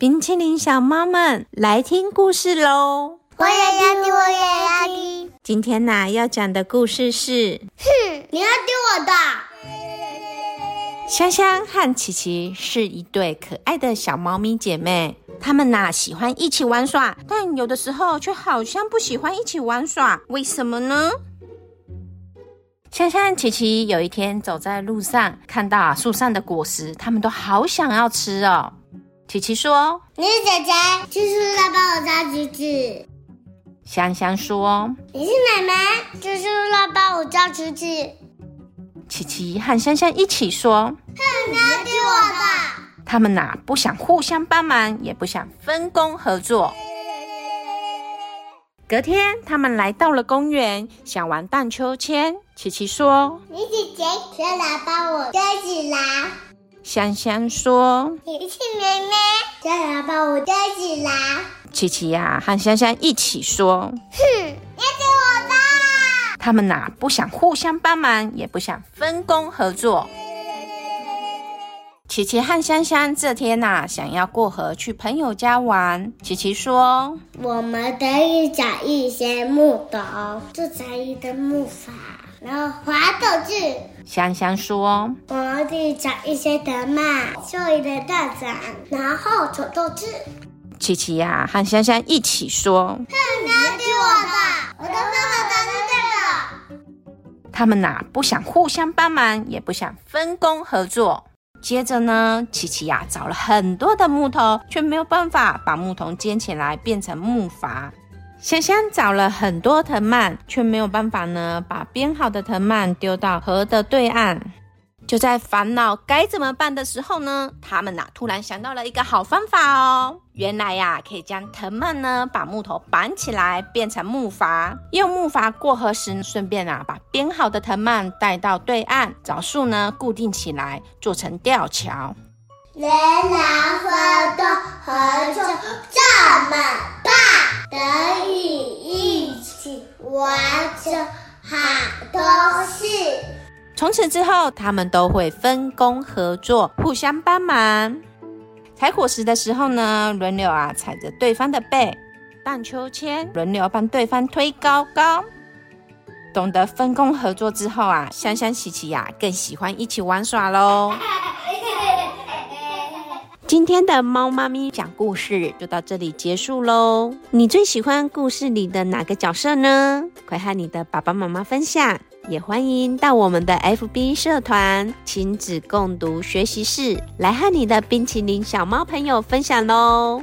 冰淇淋小猫们来听故事喽！我也要听，我也要听。今天呢、要讲的故事是哼，你要听我的。香香和琪琪是一对可爱的小猫咪姐妹，她们呐、喜欢一起玩耍，但有的时候却好像不喜欢一起玩耍，为什么呢？香香琪琪有一天走在路上，看到啊树上的果实，他们都好想要吃哦。琪琪说你是姐姐，就是来帮我抓橘子。：“香香说，你是妹妹，就是来帮我抓橘子。琪琪和香香一起说，哼，你要听我的。他们呐、不想互相帮忙，也不想分工合作。隔天，他们来到了公园，想玩荡秋千。琪琪说你姐姐，谁来帮我抓起来。：“香香说，你是妹妹，先来帮我抓起来。琪琪呀、和香香一起说，哼，你要听我的。他们呐、不想互相帮忙，也不想分工合作。琪琪和香香这天呐、想要过河去朋友家玩。琪琪说我们可以找一些木头，做成一根木筏，然后划过去。：“香香说，我们可以找一些藤蔓，做一个大伞，然后走过去。琪琪呀、和香香一起说，哼，你要听我的，我的方法就是这个。他们呐、不想互相帮忙，也不想分工合作。接着呢，琪琪呀、找了很多的木头，却没有办法把木头捡起来变成木筏。香香找了很多藤蔓，却没有办法呢把编好的藤蔓丢到河的对岸。就在烦恼该怎么办的时候呢，他们呐、突然想到了一个好方法哦。原来呀、可以将藤蔓呢把木头绑起来变成木筏，用木筏过河时，顺便啊把编好的藤蔓带到对岸，找树呢固定起来，做成吊桥。人来活动合作这么棒，可以一起完成好多事。从此之后，他们都会分工合作，互相帮忙。采果实的时候呢，轮流啊踩着对方的背；荡秋千，轮流帮对方推高高。懂得分工合作之后啊，香香、琪琪呀、更喜欢一起玩耍喽。今天的猫妈咪讲故事就到这里结束喽。你最喜欢故事里的哪个角色呢？快和你的爸爸妈妈分享，也欢迎到我们的 FB 社团亲子共读学习室来和你的冰淇淋小猫朋友分享喽。